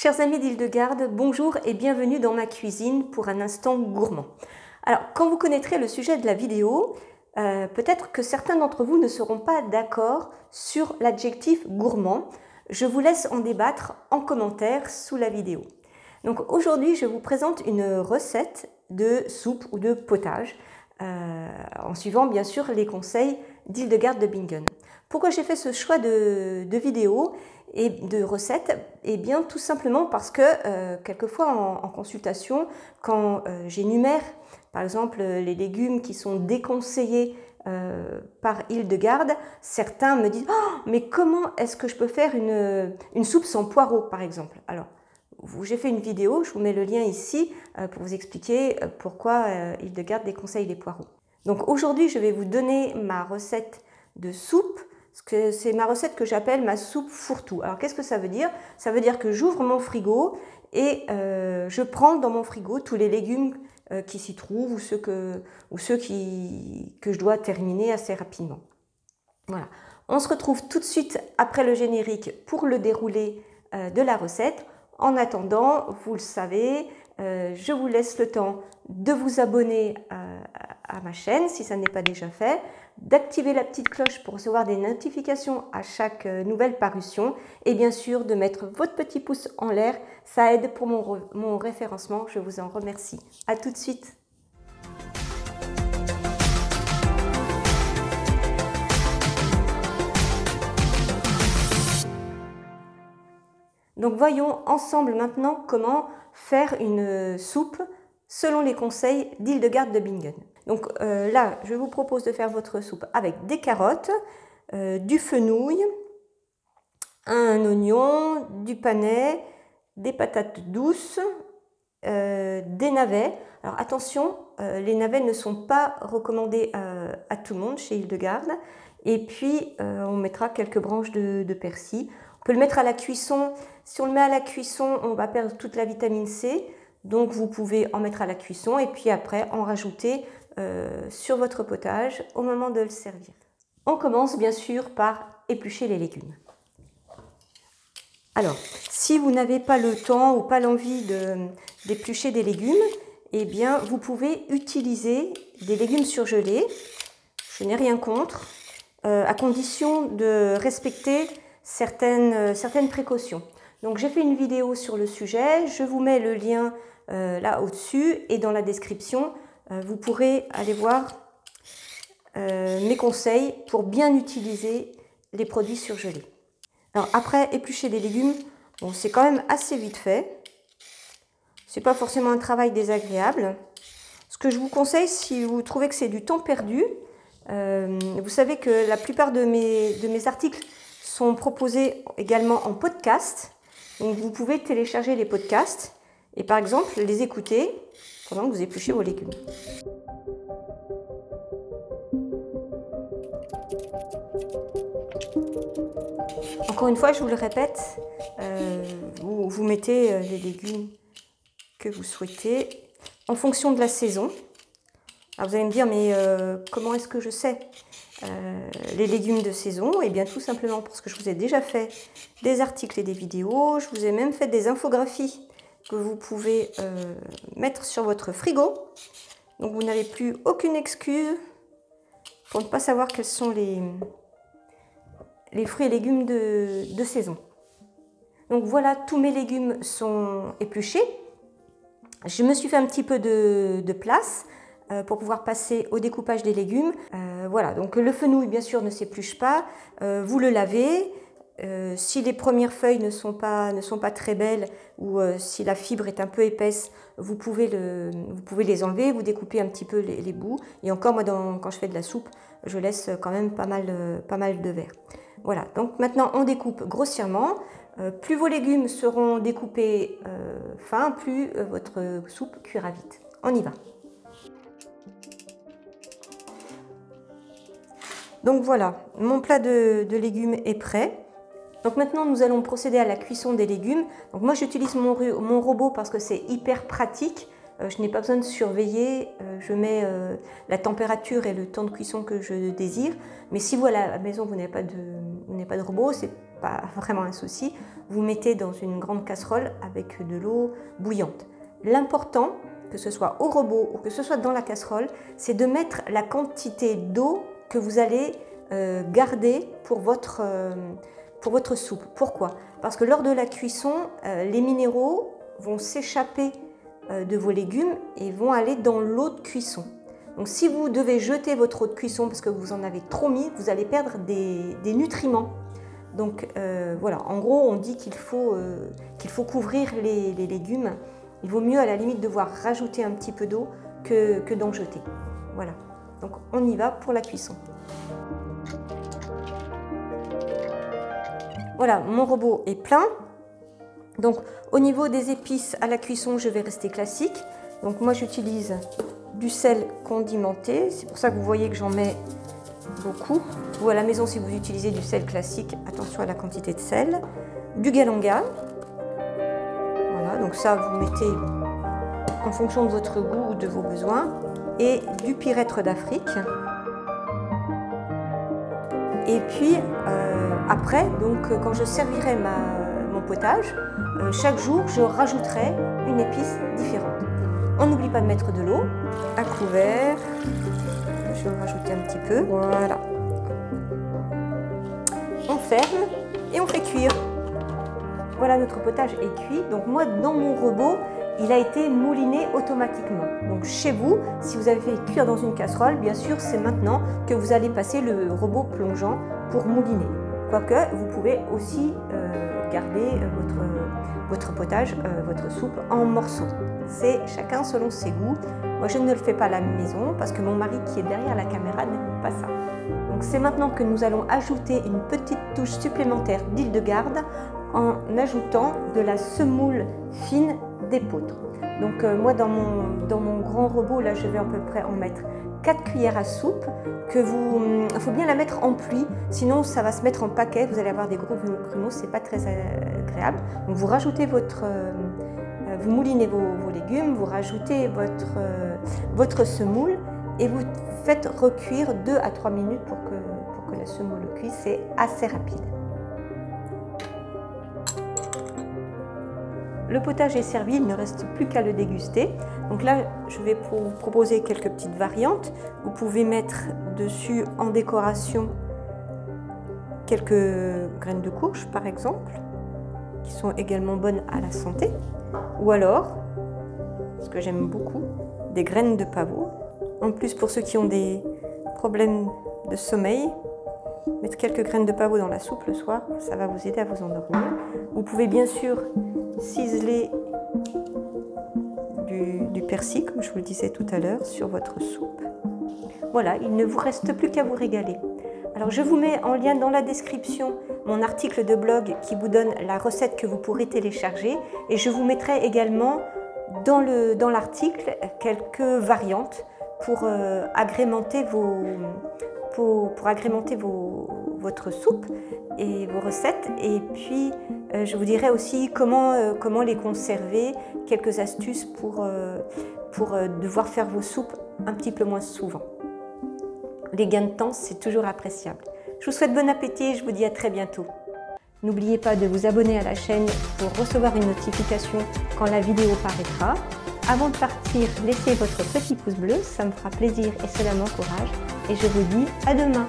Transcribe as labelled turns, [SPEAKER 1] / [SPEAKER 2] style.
[SPEAKER 1] Chers amis d'Île-de-Garde, bonjour et bienvenue dans ma cuisine pour un instant gourmand. Alors, quand vous connaîtrez le sujet de la vidéo, euh, peut-être que certains d'entre vous ne seront pas d'accord sur l'adjectif gourmand. Je vous laisse en débattre en commentaire sous la vidéo. Donc aujourd'hui, je vous présente une recette de soupe ou de potage, euh, en suivant bien sûr les conseils d'Île-de-Garde de Bingen. Pourquoi j'ai fait ce choix de, de vidéo et de recettes Eh bien, tout simplement parce que euh, quelquefois en, consultation, quand euh, j'énumère par exemple les légumes qui sont déconseillés euh, par Hildegarde, certains me disent oh, mais comment est-ce que je peux faire une, une soupe sans poireaux par exemple? Alors, j'ai fait une vidéo, je vous mets le lien ici pour vous expliquer pourquoi Hildegarde déconseille les poireaux. Donc aujourd'hui, je vais vous donner ma recette de soupe c'est ma recette que j'appelle ma soupe fourre-tout. Alors qu'est-ce que ça veut dire? Ça veut dire que j'ouvre mon frigo et euh, je prends dans mon frigo tous les légumes euh, qui s'y trouvent ou ceux, que, ou ceux qui, que je dois terminer assez rapidement. Voilà. On se retrouve tout de suite après le générique pour le déroulé euh, de la recette. En attendant, vous le savez, je vous laisse le temps de vous abonner à ma chaîne si ça n'est pas déjà fait, d'activer la petite cloche pour recevoir des notifications à chaque euh, nouvelle parution et bien sûr de mettre votre petit pouce en l'air, ça aide pour mon, référencement, je vous en remercie. A tout de suite Donc voyons ensemble maintenant comment faire une soupe selon les conseils d'Hildegarde de Bingen. Donc euh, là, je vous propose de faire votre soupe avec des carottes, euh, du fenouil, un oignon, du panais, des patates douces, euh, des navets. Alors attention, les navets ne sont pas recommandés à, tout le monde chez Hildegarde. Et puis, on mettra quelques branches de, de, persil. On peut le mettre à la cuisson. Si on le met à la cuisson, on va perdre toute la vitamine C. Donc, vous pouvez en mettre à la cuisson et puis après en rajouter euh, sur votre potage au moment de le servir. On commence bien sûr par éplucher les légumes. Alors, si vous n'avez pas le temps ou pas l'envie d'éplucher des légumes, eh bien, vous pouvez utiliser des légumes surgelés. Je n'ai rien contre, euh, à condition de respecter certaines, certaines précautions. Donc, j'ai fait une vidéo sur le sujet. Je vous mets le lien euh, là au-dessus et dans la description euh, vous pourrez aller voir euh, mes conseils pour bien utiliser les produits surgelés. Alors après, éplucher des légumes, bon, c'est quand même assez vite fait. C'est pas forcément un travail désagréable. Ce que je vous conseille, si vous trouvez que c'est du temps perdu, euh, vous savez que la plupart de mes, de mes articles sont proposés également en podcast. Donc vous pouvez télécharger les podcasts et par exemple les écouter pendant que vous épluchez vos légumes. Encore une fois, je vous le répète, euh, vous, mettez euh, les légumes que vous souhaitez en fonction de la saison. Alors vous allez me dire, mais euh, comment est-ce que je sais les légumes de saison? Eh bien tout simplement parce que je vous ai déjà fait des articles et des vidéos, je vous ai même fait des infographies que vous pouvez euh, mettre sur votre frigo. Donc vous n'avez plus aucune excuse pour ne pas savoir quels sont les, les fruits et légumes de, saison. Donc voilà, tous mes légumes sont épluchés. Je me suis fait un petit peu de, place euh, pour pouvoir passer au découpage des légumes. Euh, voilà, donc le fenouil bien sûr ne s'épluche pas. vous le lavez, euh, si les premières feuilles ne sont pas, ne sont pas très belles ou euh, si la fibre est un peu épaisse, vous pouvez, le, vous pouvez les enlever, vous découpez un petit peu les, bouts. Et encore, moi, quand je fais de la soupe, je laisse quand même pas mal, euh, pas mal de verre. Voilà, donc maintenant on découpe grossièrement. plus vos légumes seront découpés fin, plus votre soupe cuira vite. On y va. Donc voilà, mon plat de légumes est prêt. Donc maintenant, nous allons procéder à la cuisson des légumes. Donc moi, j'utilise mon, robot parce que c'est hyper pratique. Euh, je n'ai pas besoin de surveiller. Euh, je mets euh, la température et le temps de cuisson que je désire. Mais si vous, à la maison, vous n'avez pas, de, pas de robot, c'est pas vraiment un souci. Vous mettez dans une grande casserole avec de l'eau bouillante. L'important, que ce soit au robot ou que ce soit dans la casserole, c'est de mettre la quantité d'eau que vous allez garder pour votre, pour votre soupe. Pourquoi? Parce que lors de la cuisson, euh, les minéraux vont s'échapper de vos légumes et vont aller dans l'eau de cuisson. Donc si vous devez jeter votre eau de cuisson parce que vous en avez trop mis, vous allez perdre des, nutriments. Donc voilà, en gros, on dit qu'il faut, faut couvrir les, légumes il vaut mieux à la limite devoir rajouter un petit peu d'eau que d'en jeter. Voilà. Donc on y va pour la cuisson. Voilà, mon robot est plein. Donc au niveau des épices à la cuisson, je vais rester classique. Donc moi j'utilise du sel condimenté. C'est pour ça que vous voyez que j'en mets beaucoup. Vous à la maison, si vous utilisez du sel classique, attention à la quantité de sel. Du galanga, donc ça, vous mettez en fonction de votre goût ou de vos besoins. Et du pyrètre d'Afrique. Et puis euh, après, donc quand je servirai mon potage, euh, chaque jour je rajouterai une épice différente. On n'oublie pas de mettre de l'eau, un couvert. Je vais rajouter un petit peu. Voilà. On ferme et on fait cuire. Voilà, notre potage est cuit. Donc moi, dans mon robot, il a été mouliné automatiquement. Donc chez vous, si vous avez fait cuire dans une casserole, bien sûr, c'est maintenant que vous allez passer le robot plongeant pour mouliner. Quoique, vous pouvez aussi euh, garder euh, votre, potage, euh, votre soupe en morceaux. C'est chacun selon ses goûts. Moi, je ne le fais pas à la maison parce que mon mari qui est derrière la caméra n'aime pas ça. Donc c'est maintenant que nous allons ajouter une petite touche supplémentaire d'huile de garde en ajoutant de la semoule fine d'épeautre. Donc euh, moi dans mon, dans mon grand robot, là je vais à peu près en mettre 4 cuillères à soupe que vous il hum, faut bien la mettre en pluie sinon ça va se mettre en paquet. Vous allez avoir des gros grumeaux c'est pas très agréable. Donc vous rajoutez votre euh, vous moulinez vos, légumes vous rajoutez votre euh, votre semoule et vous faites recuire 2 à 3 minutes pour que, pour que la semoule cuise. C'est assez rapide Le potage est servi, il ne reste plus qu'à le déguster. Donc là, je vais vous proposer quelques petites variantes. Vous pouvez mettre dessus en décoration quelques graines de courge, par exemple, qui sont également bonnes à la santé. Ou alors, ce que j'aime beaucoup, des graines de pavot. En plus, pour ceux qui ont des problèmes de sommeil, mettre quelques graines de pavot dans la soupe le soir, ça va vous aider à vous endormir. Vous pouvez bien sûr ciseler du, persil, comme je vous le disais tout à l'heure, sur votre soupe. Voilà, il ne vous reste plus qu'à vous régaler. Alors je vous mets en lien dans la description mon article de blog qui vous donne la recette que vous pourrez télécharger et je vous mettrai également dans l'article dans quelques variantes pour euh, agrémenter vos, pour, agrémenter votre soupe et vos recettes. Et puis, euh, je vous dirai aussi comment, euh, comment les conserver, quelques astuces pour, euh, pour devoir faire vos soupes un petit peu moins souvent. Les gains de temps, c'est toujours appréciable. Je vous souhaite bon appétit et je vous dis à très bientôt. N'oubliez pas de vous abonner à la chaîne pour recevoir une notification quand la vidéo paraîtra. Avant de partir, laissez votre petit pouce bleu, ça me fera plaisir et cela m'encourage. Et je vous dis à demain